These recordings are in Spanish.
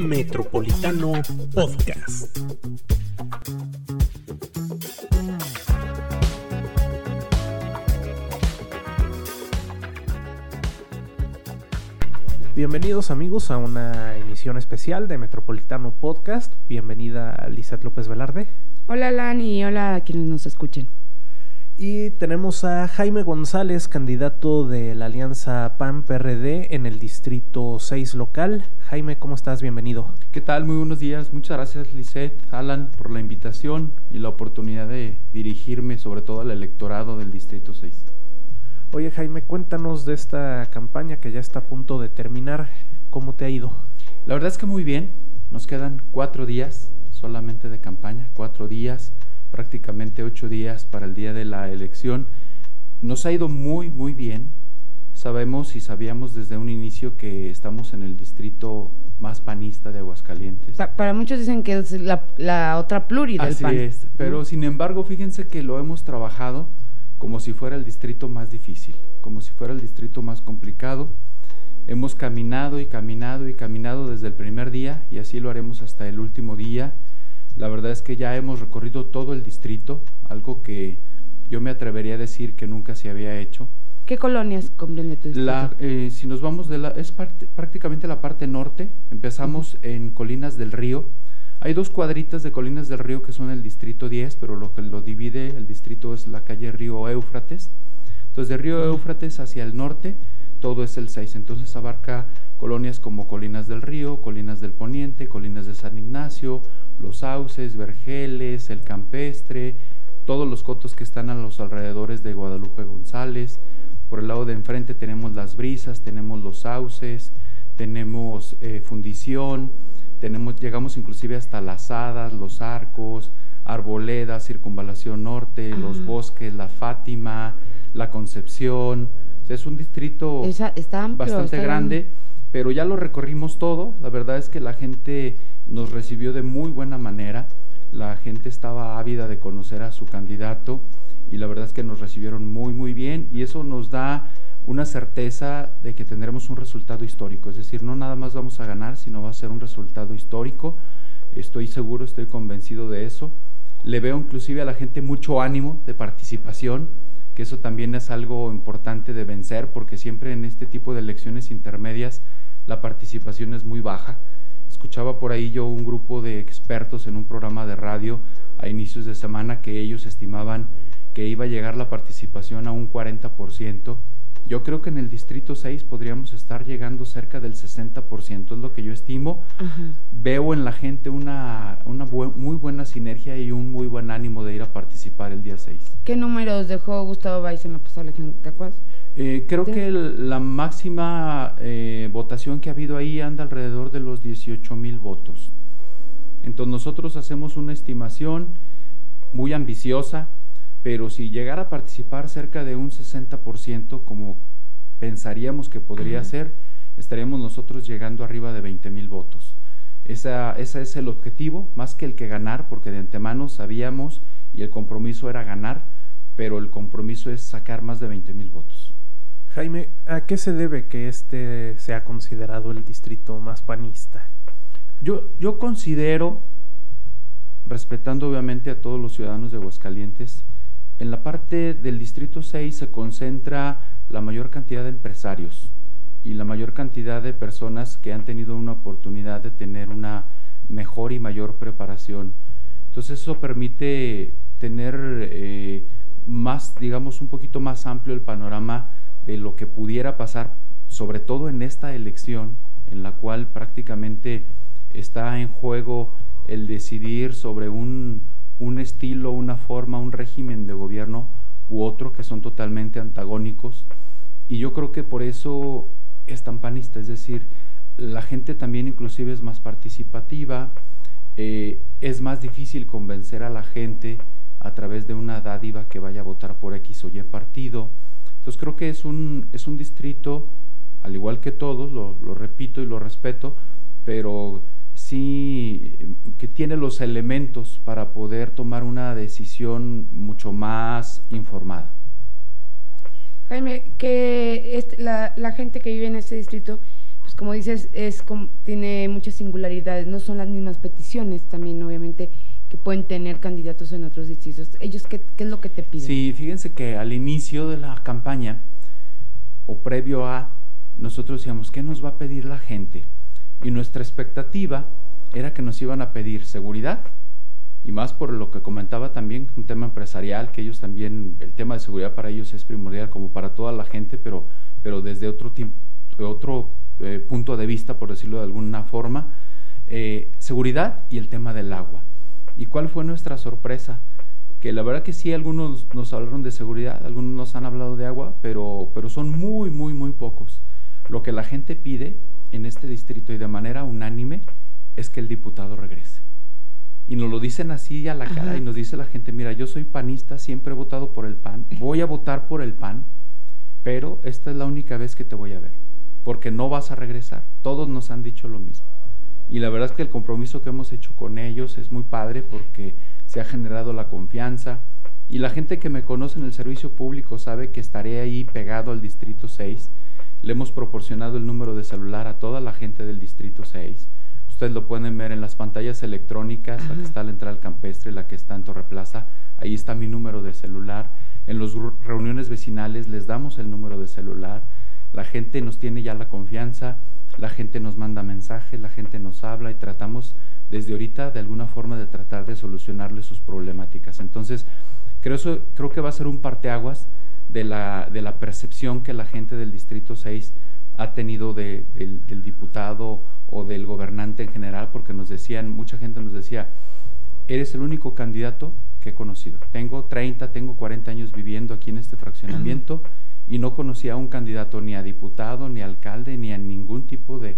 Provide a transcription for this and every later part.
Metropolitano Podcast. Bienvenidos amigos a una emisión especial de Metropolitano Podcast. Bienvenida Lizeth López Velarde. Hola Lani y hola a quienes nos escuchen. Y tenemos a Jaime González, candidato de la Alianza PAN-PRD en el Distrito 6 local. Jaime, ¿cómo estás? Bienvenido. ¿Qué tal? Muy buenos días. Muchas gracias, Lisette, Alan, por la invitación y la oportunidad de dirigirme sobre todo al electorado del Distrito 6. Oye, Jaime, cuéntanos de esta campaña que ya está a punto de terminar. ¿Cómo te ha ido? La verdad es que muy bien. Nos quedan cuatro días solamente de campaña, cuatro días prácticamente ocho días para el día de la elección. Nos ha ido muy, muy bien. Sabemos y sabíamos desde un inicio que estamos en el distrito más panista de Aguascalientes. para muchos dicen que es la, otra pluri del Así es, pero sin embargo, fíjense que lo hemos trabajado como si fuera el distrito más difícil, como si fuera el distrito más complicado. Hemos caminado y caminado y caminado desde el primer día y así lo haremos hasta el último día. La verdad es que ya hemos recorrido todo el distrito, algo que yo me atrevería a decir que nunca se había hecho. ¿Qué colonias comprende tu distrito? Eh, si nos vamos de la, es prácticamente la parte norte, empezamos en Colinas del Río. Hay dos cuadritas de Colinas del Río que son el distrito 10, pero lo que lo divide el distrito es la calle Río Éufrates. Entonces, de Río Éufrates hacia el norte, todo es el 6. Entonces, abarca colonias como Colinas del Río, Colinas del Poniente, Colinas de San Ignacio, los sauces, vergeles, el campestre, todos los cotos que están a los alrededores de Guadalupe González. Por el lado de enfrente tenemos las brisas, tenemos los sauces, tenemos eh, fundición, tenemos, llegamos inclusive hasta las hadas, los arcos, arboleda, circunvalación norte, los bosques, la Fátima, la Concepción. es un distrito bastante grande, pero ya lo recorrimos todo. La verdad es que la gente nos recibió de muy buena manera, la gente estaba ávida de conocer a su candidato y la verdad es que nos recibieron muy muy bien. Y eso nos da una certeza de que tendremos un resultado histórico, es decir, no nada más vamos a ganar, sino va a ser un resultado histórico, estoy seguro, estoy convencido de eso, le veo inclusive a la gente mucho ánimo de participación, que eso también es algo importante de vencer, porque siempre en este tipo de elecciones intermedias la participación es muy baja, Escuchaba por ahí yo un grupo de expertos en un programa de radio a inicios de semana que ellos estimaban que iba a llegar la participación a un 40%. Yo creo que en el distrito 6 podríamos estar llegando cerca del 60%, es lo que yo estimo. Veo en la gente una, una muy buena sinergia y un muy buen ánimo de ir a participar el día 6. ¿Qué números dejó Gustavo Valls en la pasada elección? ¿Te acuerdas? Eh, creo que la máxima eh, votación que ha habido ahí anda alrededor de los 18 mil votos. Entonces nosotros hacemos una estimación muy ambiciosa, pero si llegara a participar cerca de un 60%, como pensaríamos que podría ser, estaríamos nosotros llegando arriba de 20 mil votos. Esa, ese es el objetivo, más que el que ganar, porque de antemano sabíamos y el compromiso era ganar, pero el compromiso es sacar más de 20 mil votos. Jaime, ¿a qué se debe que este sea considerado el distrito más panista? Yo, yo considero, respetando obviamente a todos los ciudadanos de Aguascalientes, en la parte del distrito 6 se concentra la mayor cantidad de empresarios y la mayor cantidad de personas que han tenido una oportunidad de tener una mejor y mayor preparación. Entonces eso permite tener eh, más, digamos, un poquito más amplio el panorama de lo que pudiera pasar, sobre todo en esta elección, en la cual prácticamente está en juego el decidir sobre un, estilo, una forma, un régimen de gobierno u otro que son totalmente antagónicos. Y yo creo que por eso es tan panista, es decir, la gente también inclusive es más participativa, eh, es más difícil convencer a la gente a través de una dádiva que vaya a votar por X o Y partido. Entonces creo que es un, es un distrito, al igual que todos, lo repito y lo respeto, pero sí que tiene los elementos para poder tomar una decisión mucho más informada. Jaime, que la, la, gente que vive en ese distrito, pues como dices, es tiene muchas singularidades, no son las mismas peticiones también, obviamente, que pueden tener candidatos en otros distritos. ¿Ellos qué, qué es lo que te piden? Sí, fíjense que al inicio de la campaña, o previo a, nosotros decíamos, ¿qué nos va a pedir la gente? Y nuestra expectativa era que nos iban a pedir seguridad, y más por lo que comentaba también, un tema empresarial, que ellos también, el tema de seguridad para ellos es primordial como para toda la gente, pero, pero desde otro, otro eh, punto de vista, por decirlo de alguna forma, eh, seguridad y el tema del agua. ¿Y cuál fue nuestra sorpresa? Que la verdad que sí, algunos nos hablaron de seguridad, algunos nos han hablado de agua, pero, pero son muy, muy, muy pocos. Lo que la gente pide en este distrito y de manera unánime es que el diputado regrese y nos lo dicen así a la cara y nos dice la gente, mira, yo soy panista, siempre he votado por el PAN, voy a votar por el PAN, pero esta es la única vez que te voy a ver, porque no vas a regresar. Todos nos han dicho lo mismo. Y la verdad es que el compromiso que hemos hecho con ellos es muy padre porque se ha generado la confianza y la gente que me conoce en el servicio público sabe que estaré ahí pegado al Distrito 6. Le hemos proporcionado el número de celular a toda la gente del Distrito 6 Ustedes lo pueden ver en las pantallas electrónicas, la que está a la entrada al campestre, la que está en Torre Plaza. Ahí está mi número de celular. En las reuniones vecinales les damos el número de celular. La gente nos tiene ya la confianza, la gente nos manda mensajes, la gente nos habla y tratamos desde ahorita de alguna forma de tratar de solucionarle sus problemáticas. Entonces, creo, eso, creo que va a ser un parteaguas de la, de la percepción que la gente del Distrito 6 ha tenido del, diputado o del gobernante en general, porque nos decían, mucha gente nos decía, eres el único candidato que he conocido. Tengo 30, tengo 40 años viviendo aquí en este fraccionamiento y no conocía a un candidato ni a diputado, ni a alcalde, ni a ningún tipo de,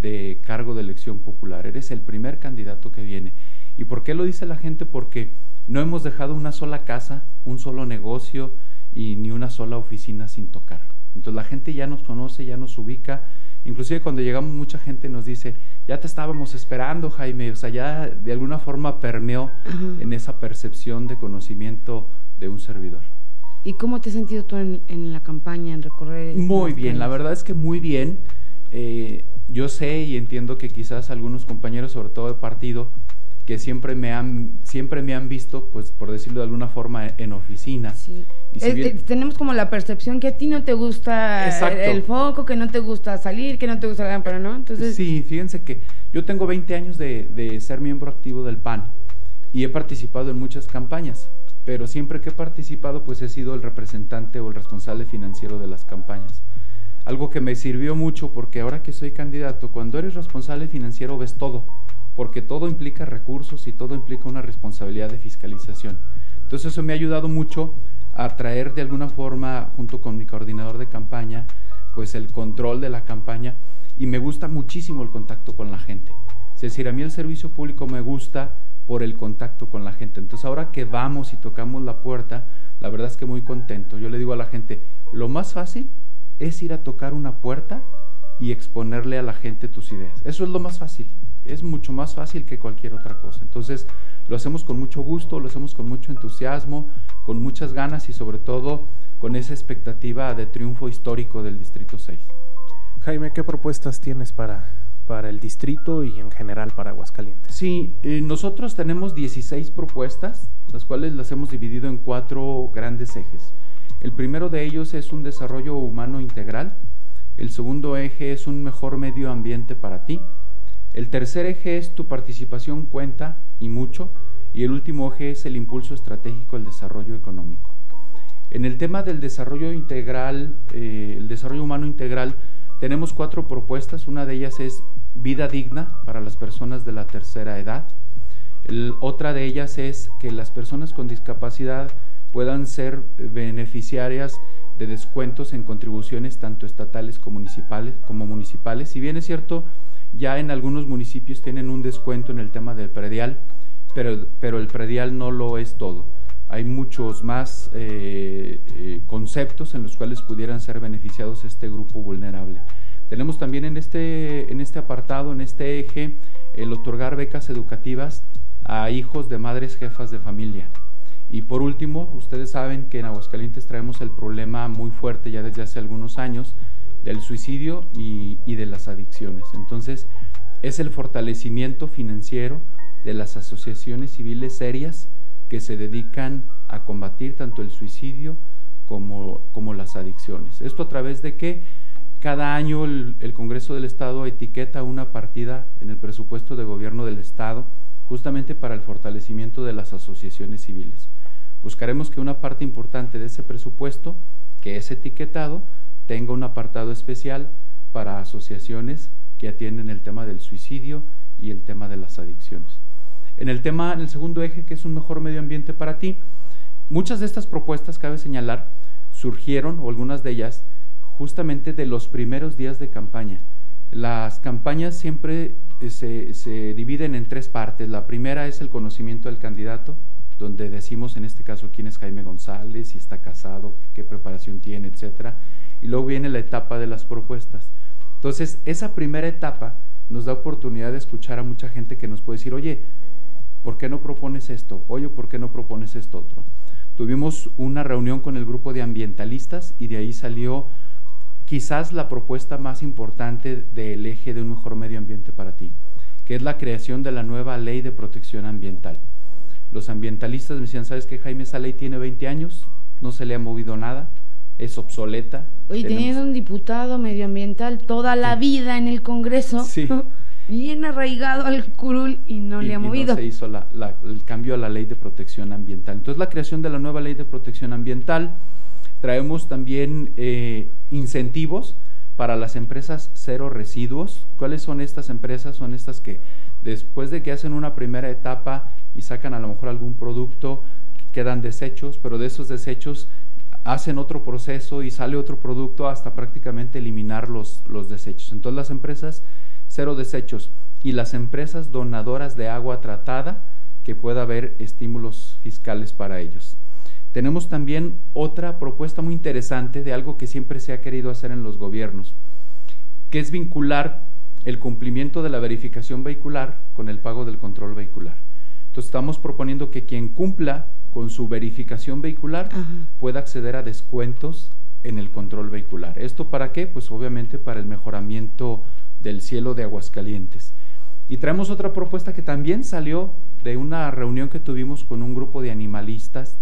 de cargo de elección popular. Eres el primer candidato que viene. ¿Y por qué lo dice la gente? Porque no hemos dejado una sola casa, un solo negocio y ni una sola oficina sin tocar. Entonces la gente ya nos conoce, ya nos ubica. Inclusive cuando llegamos mucha gente nos dice, ya te estábamos esperando, Jaime. O sea, ya de alguna forma permeó en esa percepción de conocimiento de un servidor. ¿Y cómo te has sentido tú en, la campaña, en recorrer? Muy bien, la verdad es que muy bien. Eh, yo sé y entiendo que quizás algunos compañeros, sobre todo de partido, que siempre me han siempre me han visto pues por decirlo de alguna forma en oficina. Sí. tenemos como la percepción que a ti no te gusta el, foco que no te gusta salir que no te gusta la lámpara no entonces sí fíjense que yo tengo 20 años de, de ser miembro activo del PAN y he participado en muchas campañas pero siempre que he participado pues he sido el representante o el responsable financiero de las campañas. Algo que me sirvió mucho porque ahora que soy candidato cuando eres responsable financiero ves todo porque todo implica recursos y todo implica una responsabilidad de fiscalización. Entonces eso me ha ayudado mucho a traer de alguna forma, junto con mi coordinador de campaña, pues el control de la campaña y me gusta muchísimo el contacto con la gente. Es decir, a mí el servicio público me gusta por el contacto con la gente. Entonces ahora que vamos y tocamos la puerta, la verdad es que muy contento. Yo le digo a la gente, lo más fácil es ir a tocar una puerta y exponerle a la gente tus ideas. Eso es lo más fácil es mucho más fácil que cualquier otra cosa. Entonces lo hacemos con mucho gusto, lo hacemos con mucho entusiasmo, con muchas ganas y sobre todo con esa expectativa de triunfo histórico del Distrito 6. Jaime, ¿qué propuestas tienes para, para el distrito y en general para Aguascalientes? Sí, eh, nosotros tenemos 16 propuestas, las cuales las hemos dividido en cuatro grandes ejes. El primero de ellos es un desarrollo humano integral, el segundo eje es un mejor medio ambiente para ti, el tercer eje es tu participación cuenta y mucho, y el último eje es el impulso estratégico del desarrollo económico. En el tema del desarrollo integral, eh, el desarrollo humano integral, tenemos cuatro propuestas. Una de ellas es vida digna para las personas de la tercera edad. otra de ellas es que las personas con discapacidad puedan ser beneficiarias de descuentos en contribuciones tanto estatales como municipales. Como municipales. Si bien es cierto, ya en algunos municipios tienen un descuento en el tema del predial, pero, pero el predial no lo es todo. Hay muchos más eh, eh, conceptos en los cuales pudieran ser beneficiados este grupo vulnerable. Tenemos también en este, en este apartado, en este eje, el otorgar becas educativas a hijos de madres jefas de familia. Y por último, ustedes saben que en Aguascalientes traemos el problema muy fuerte ya desde hace algunos años del suicidio y, y de las adicciones. Entonces, es el fortalecimiento financiero de las asociaciones civiles serias que se dedican a combatir tanto el suicidio como, como las adicciones. Esto a través de que cada año el, el, Congreso del Estado etiqueta una partida en el presupuesto de gobierno del Estado justamente para el fortalecimiento de las asociaciones civiles. Buscaremos que una parte importante de ese presupuesto que es etiquetado tenga un apartado especial para asociaciones que atienden el tema del suicidio y el tema de las adicciones. En el tema, en el segundo eje, que es un mejor medio ambiente para ti, muchas de estas propuestas, cabe señalar, surgieron, o algunas de ellas, justamente de los primeros días de campaña. Las campañas siempre eh, se, se, dividen en tres partes. La primera es el conocimiento del candidato, donde decimos en este caso quién es Jaime González, si está casado, qué preparación tiene, etc. Y luego viene la etapa de las propuestas. Entonces, esa primera etapa nos da oportunidad de escuchar a mucha gente que nos puede decir, oye, ¿por qué no propones esto? Oye, ¿por qué no propones esto otro? Tuvimos una reunión con el grupo de ambientalistas y de ahí salió quizás la propuesta más importante del eje de un mejor medio ambiente para ti, que es la creación de la nueva ley de protección ambiental. Los ambientalistas me decían, ¿sabes qué, Jaime? Esa ley tiene 20 años, no se le ha movido nada, es obsoleta. Oye, teniendo un diputado medioambiental toda la sí. vida en el Congreso, sí. bien arraigado al curul y no y, le ha y movido. No se hizo la, la, el cambio a la ley de protección ambiental. Entonces, la creación de la nueva ley de protección ambiental, traemos también eh, incentivos para las empresas cero residuos. ¿Cuáles son estas empresas? Son estas que después de que hacen una primera etapa y sacan a lo mejor algún producto, quedan desechos, pero de esos desechos hacen otro proceso y sale otro producto hasta prácticamente eliminar los, los desechos. Entonces las empresas cero desechos y las empresas donadoras de agua tratada, que pueda haber estímulos fiscales para ellos. Tenemos también otra propuesta muy interesante de algo que siempre se ha querido hacer en los gobiernos, que es vincular el cumplimiento de la verificación vehicular con el pago del control vehicular. Entonces estamos proponiendo que quien cumpla con su verificación vehicular Ajá. pueda acceder a descuentos en el control vehicular. ¿Esto para qué? Pues obviamente para el mejoramiento del cielo de Aguascalientes. Y traemos otra propuesta que también salió de una reunión que tuvimos con un grupo de animalistas,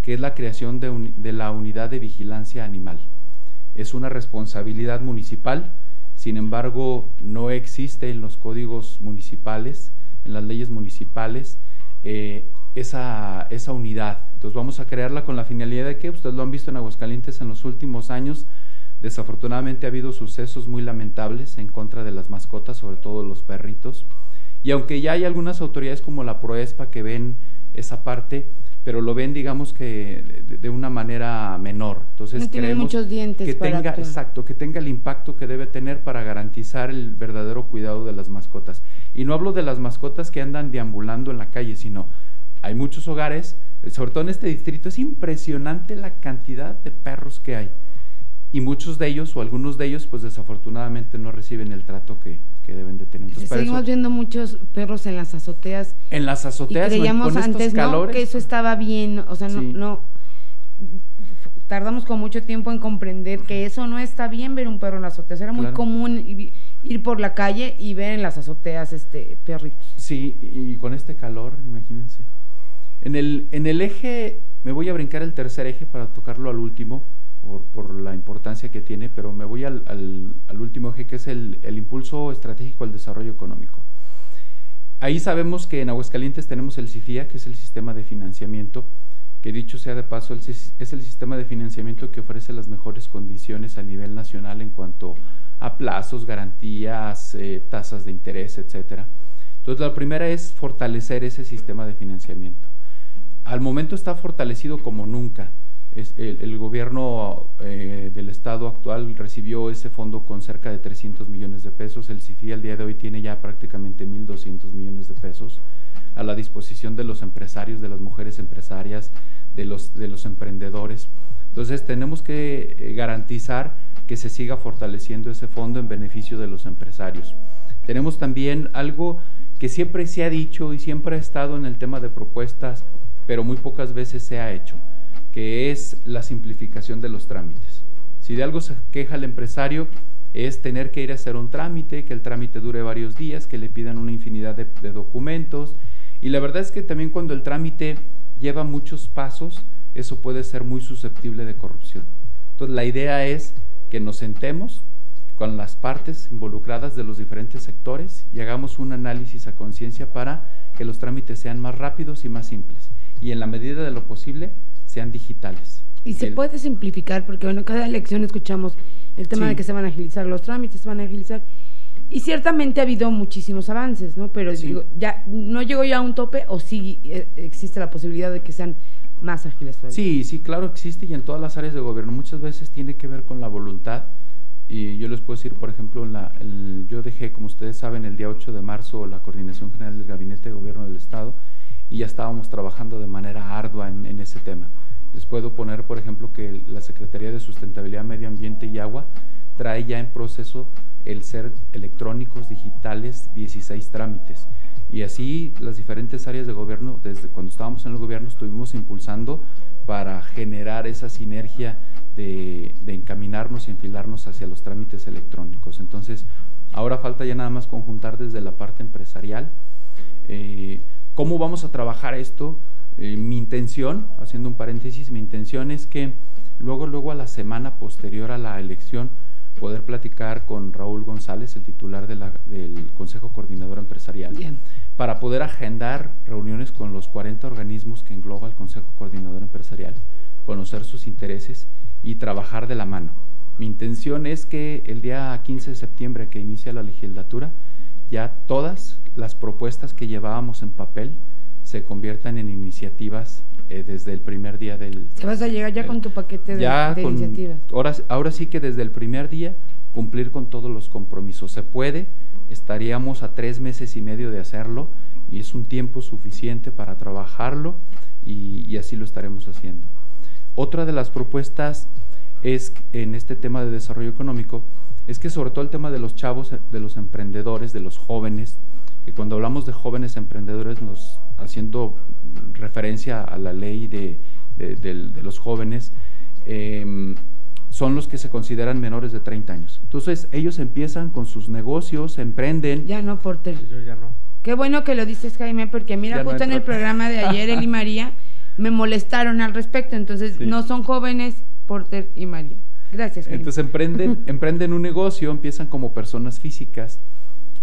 que es la creación de, un, de la unidad de vigilancia animal. Es una responsabilidad municipal, sin embargo no existe en los códigos municipales, en las leyes municipales, eh, esa, esa unidad. Entonces vamos a crearla con la finalidad de que, ustedes lo han visto en Aguascalientes en los últimos años, desafortunadamente ha habido sucesos muy lamentables en contra de las mascotas, sobre todo los perritos. Y aunque ya hay algunas autoridades como la Proespa que ven esa parte, pero lo ven digamos que de, de una manera menor. Entonces no tiene muchos dientes que para tenga actuar. exacto, que tenga el impacto que debe tener para garantizar el verdadero cuidado de las mascotas. Y no hablo de las mascotas que andan deambulando en la calle, sino hay muchos hogares, sobre todo en este distrito, es impresionante la cantidad de perros que hay. Y muchos de ellos, o algunos de ellos, pues desafortunadamente no reciben el trato que, que deben de tener. Entonces, Seguimos eso- viendo muchos perros en las azoteas en las y azoteas en- creíamos con estos antes que eso estaba bien, o sea, no, Sí. no tardamos con mucho tiempo en comprender que eso no está bien ver un perro en las azoteas. Era muy común ir por la calle y ver en las azoteas este perritos. Sí, y con este calor, imagínense. En el, en el eje, me voy a brincar el tercer eje para tocarlo al último, por, por la importancia que tiene, pero me voy al, al- al último eje, que es el, el impulso estratégico al desarrollo económico. Ahí sabemos que en Aguascalientes tenemos el CIFIA, que es el sistema de financiamiento, que dicho sea de paso, el es el sistema de financiamiento que ofrece las mejores condiciones a nivel nacional en cuanto a plazos, garantías, eh, tasas de interés, etcétera. Entonces, la primera es fortalecer ese sistema de financiamiento. Al momento está fortalecido como nunca. Es el, el gobierno eh, del estado actual recibió ese fondo con cerca de 300 millones de pesos. El CIFI al día de hoy tiene ya prácticamente 1.200 millones de pesos a la disposición de los empresarios, de las mujeres empresarias, de los, de los emprendedores. Entonces tenemos que eh, garantizar que se siga fortaleciendo ese fondo en beneficio de los empresarios. Tenemos también algo que siempre se ha dicho y siempre ha estado en el tema de propuestas, pero muy pocas veces se ha hecho, que es la simplificación de los trámites. Si de algo se queja el empresario es tener que ir a hacer un trámite, que el trámite dure varios días, que le pidan una infinidad de, documentos. Y la verdad es que también cuando el trámite lleva muchos pasos, eso puede ser muy susceptible de corrupción. Entonces la idea es que nos sentemos con las partes involucradas de los diferentes sectores y hagamos un análisis a conciencia para que los trámites sean más rápidos y más simples y en la medida de lo posible sean digitales. Y se puede simplificar porque bueno, cada elección escuchamos el tema de que se van a agilizar los trámites, se van a agilizar y ciertamente ha habido muchísimos avances, ¿no? Pero digo, ya no llegó ya a un tope o sí eh, existe la posibilidad de que sean más ágiles Sí, sí, claro existe y en todas las áreas de gobierno. Muchas veces tiene que ver con la voluntad. Y yo les puedo decir, por ejemplo, la, yo dejé, como ustedes saben, el día 8 de marzo la Coordinación General del Gabinete de Gobierno del Estado y ya estábamos trabajando de manera ardua en, en ese tema. Les puedo poner, por ejemplo, que la Secretaría de Sustentabilidad, Medio Ambiente y Agua trae ya en proceso el ser electrónicos, digitales, 16 trámites. Y así las diferentes áreas de gobierno, desde cuando estábamos en el gobierno, estuvimos impulsando para generar esa sinergia de, encaminarnos y enfilarnos hacia los trámites electrónicos. Entonces, ahora falta ya nada más conjuntar desde la parte empresarial. Eh, ¿Cómo vamos a trabajar esto? Eh, mi intención, haciendo un paréntesis, mi intención es que luego, luego a la semana posterior a la elección, poder platicar con Raúl González, el titular del Consejo Coordinador Empresarial, para poder agendar reuniones con los 40 organismos que engloba el Consejo Coordinador Empresarial, conocer sus intereses y trabajar de la mano. Mi intención es que el día 15 de septiembre que inicia la legislatura, ya todas las propuestas que llevábamos en papel se conviertan en iniciativas eh, desde el primer día del... ¿Se vas a llegar ya con tu paquete de, iniciativas? Ahora, ahora sí que desde el primer día cumplir con todos los compromisos. Se puede, estaríamos a tres meses y medio de hacerlo y es un tiempo suficiente para trabajarlo y, y así lo estaremos haciendo. Otra de las propuestas es en este tema de desarrollo económico es que sobre todo el tema de los chavos, de los emprendedores, de los jóvenes, que cuando hablamos de jóvenes emprendedores, nos haciendo referencia a la ley de, los jóvenes, em, son los que se consideran menores de 30 años. Entonces, ellos empiezan con sus negocios, emprenden. Ya no, Porter. Yo ya no. Qué bueno que lo dices, Jaime, porque mira, justo en el programa de ayer, él y María me molestaron al respecto. Entonces, no son jóvenes, Porter y María. Gracias, Jaime. Entonces, emprenden, emprenden un negocio, empiezan como personas físicas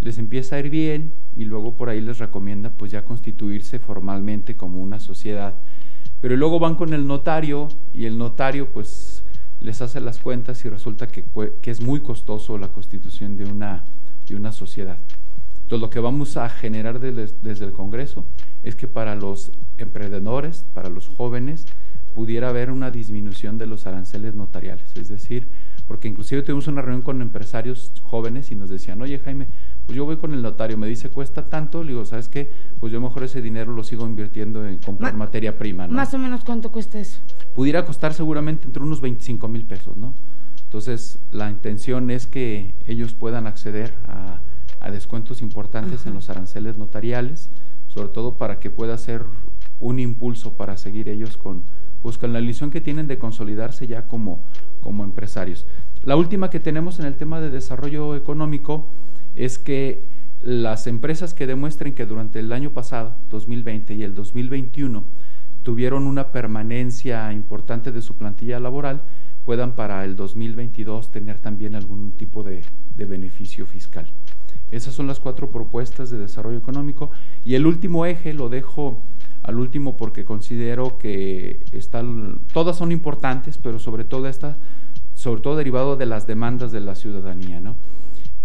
les empieza a ir bien y luego por ahí les recomienda pues ya constituirse formalmente como una sociedad. Pero luego van con el notario y el notario pues les hace las cuentas y resulta que, es muy costoso la constitución de una, de una sociedad. Entonces lo que vamos a generar desde el Congreso es que para los emprendedores, para los jóvenes, pudiera haber una disminución de los aranceles notariales. Es decir, porque inclusive tuvimos una reunión con empresarios jóvenes y nos decían, oye Jaime, pues yo voy con el notario, me dice cuesta tanto, le digo, ¿sabes qué? Pues yo mejor ese dinero lo sigo invirtiendo en comprar materia prima, ¿no? Más o menos cuánto cuesta eso. Pudiera costar seguramente entre unos 25 mil pesos, ¿no? Entonces, la intención es que ellos puedan acceder a, descuentos importantes en los aranceles notariales, sobre todo para que pueda ser un impulso para seguir ellos con, pues, con la ilusión que tienen de consolidarse ya como, como empresarios. La última que tenemos en el tema de desarrollo económico es que las empresas que demuestren que durante el año pasado, 2020 y el 2021, tuvieron una permanencia importante de su plantilla laboral, puedan para el 2022 tener también algún tipo de, beneficio fiscal. Esas son las cuatro propuestas de desarrollo económico y el último eje lo dejo al último porque considero que todas son importantes, pero sobre todo sobre todo derivado de las demandas de la ciudadanía, ¿no?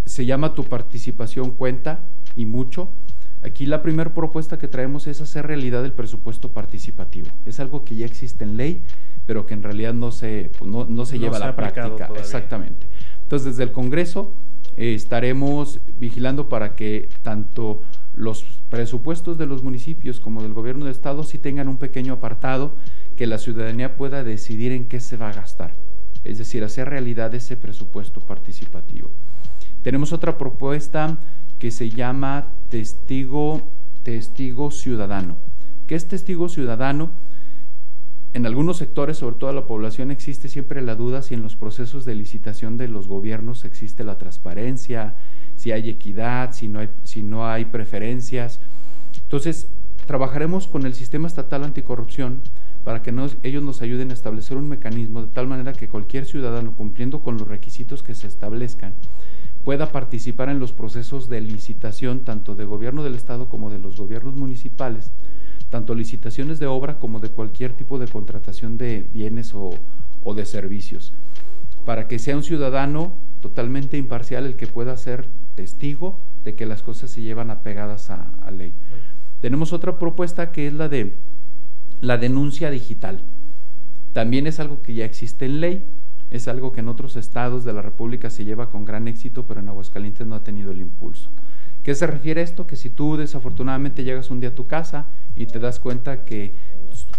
Se llama Tu participación cuenta y mucho. Aquí la primera propuesta que traemos es hacer realidad el presupuesto participativo. Es algo que ya existe en ley, pero que en realidad no se, pues, no, se lleva a la práctica. Exactamente. Entonces, desde el Congreso eh, estaremos vigilando para que tanto los presupuestos de los municipios como del gobierno de estado sí tengan un pequeño apartado que la ciudadanía pueda decidir en qué se va a gastar. Es decir, hacer realidad ese presupuesto participativo. Tenemos otra propuesta que se llama testigo, testigo ciudadano. ¿Qué es testigo ciudadano? en algunos sectores, sobre todo la población, existe siempre la duda si en los procesos de licitación de los gobiernos existe la transparencia, si hay equidad, si no hay, si no hay preferencias. Entonces, trabajaremos con el sistema estatal anticorrupción para que ellos nos ayuden a establecer un mecanismo de tal manera que cualquier ciudadano, cumpliendo con los requisitos que se establezcan, pueda participar en los procesos de licitación tanto de gobierno del Estado como de los gobiernos municipales, tanto licitaciones de obra como de cualquier tipo de contratación de bienes o, de servicios, para que sea un ciudadano totalmente imparcial el que pueda ser testigo de que las cosas se llevan apegadas a, a ley. Tenemos otra propuesta que es la de la denuncia digital. También es algo que ya existe en ley, es algo que en otros estados de la República se lleva con gran éxito, pero en Aguascalientes no ha tenido el impulso. ¿Qué se refiere a esto? Que si tú desafortunadamente llegas un día a tu casa y te das cuenta que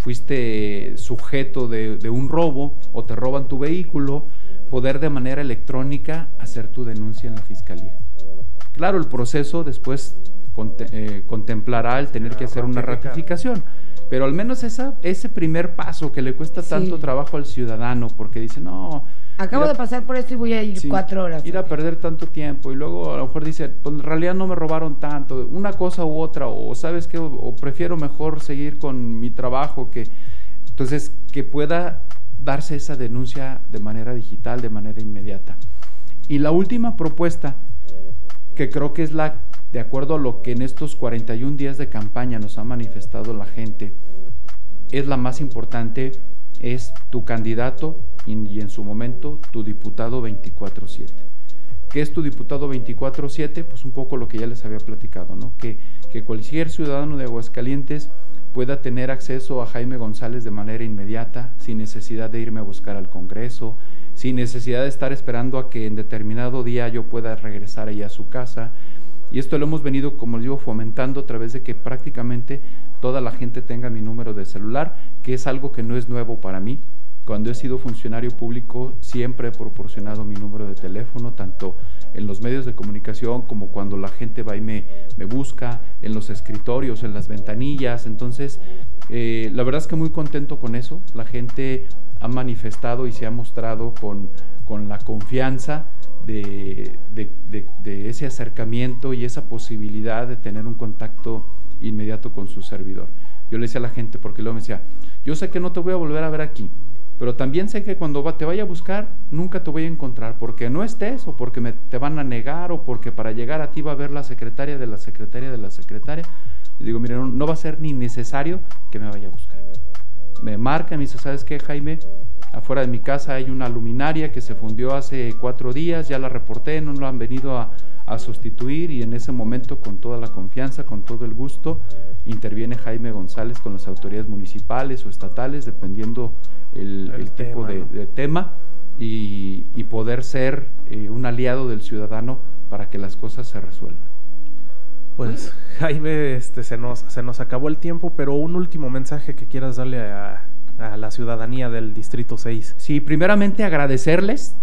fuiste sujeto de, un robo o te roban tu vehículo, poder de manera electrónica hacer tu denuncia en la fiscalía. Claro, el proceso después eh, contemplará el tener que hacer una ratificación. Pero al menos esa, ese primer paso que le cuesta tanto trabajo al ciudadano, porque dice, no. Acabo de pasar por esto y voy a ir cuatro horas. Ir a perder tanto tiempo. Y luego a lo mejor dice, pues en realidad no me robaron tanto, una cosa u otra, o sabes qué, o, prefiero mejor seguir con mi trabajo que. Entonces, que pueda darse esa denuncia de manera digital, de manera inmediata. Y la última propuesta, que creo que es la de acuerdo a lo que en estos 41 días de campaña nos ha manifestado la gente, es la más importante, es tu candidato y en su momento tu diputado 24/7. ¿Qué es tu diputado 24/7? Pues un poco lo que ya les había platicado, ¿no? Que, cualquier ciudadano de Aguascalientes pueda tener acceso a Jaime González de manera inmediata, sin necesidad de irme a buscar al Congreso, sin necesidad de estar esperando a que en determinado día yo pueda regresar ahí a su casa, y esto lo hemos venido, como digo, fomentando a través de que prácticamente toda la gente tenga mi número de celular, que es algo que no es nuevo para mí. Cuando he sido funcionario público siempre he proporcionado mi número de teléfono, tanto en los medios de comunicación como cuando la gente va y me, me busca, en los escritorios, en las ventanillas. Entonces, eh, la verdad es que muy contento con eso. La gente ha manifestado y se ha mostrado con, con la confianza de, ese acercamiento y esa posibilidad de tener un contacto inmediato con su servidor. Yo le decía a la gente, porque luego me decía, yo sé que no te voy a volver a ver aquí, pero también sé que cuando te vaya a buscar, nunca te voy a encontrar, porque no estés, o porque me, te van a negar, o porque para llegar a ti va a ver la secretaria de la secretaria de la secretaria. Le digo, mire, no, va a ser ni necesario que me vaya a buscar. Me marca y me dice, ¿sabes qué, Jaime? Afuera de mi casa hay una luminaria que se fundió hace cuatro días, ya la reporté, no lo han venido a, sustituir y en ese momento con toda la confianza, con todo el gusto, interviene Jaime González con las autoridades municipales o estatales, dependiendo el, tipo de, tema, y, poder ser eh, un aliado del ciudadano para que las cosas se resuelvan. Pues Jaime, este, se, nos, se nos acabó el tiempo, pero un último mensaje que quieras darle a, a la ciudadanía del Distrito 6. Sí, primeramente agradecerles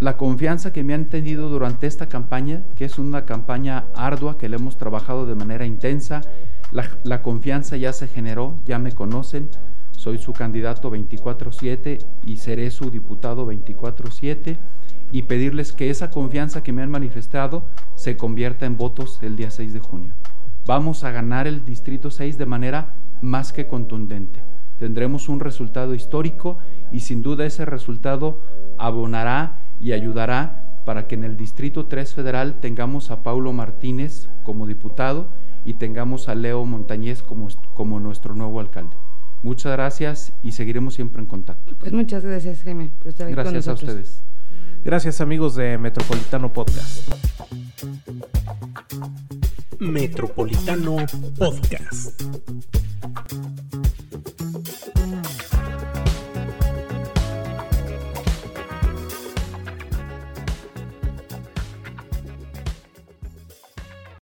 la confianza que me han tenido durante esta campaña, que es una campaña ardua que le hemos trabajado de manera intensa. La, confianza ya se generó, ya me conocen, soy su candidato 24/7 y seré su diputado 24/7 y pedirles que esa confianza que me han manifestado se convierta en votos el día 6 de junio. Vamos a ganar el Distrito 6 de manera más que contundente tendremos un resultado histórico y sin duda ese resultado abonará y ayudará para que en el Distrito 3 Federal tengamos a Paulo Martínez como diputado y tengamos a Leo Montañez como, como nuestro nuevo alcalde. Muchas gracias y seguiremos siempre en contacto. Pues muchas gracias, Jaime, por estar Gracias a ustedes. Gracias, amigos de Metropolitano Podcast. Metropolitano Podcast.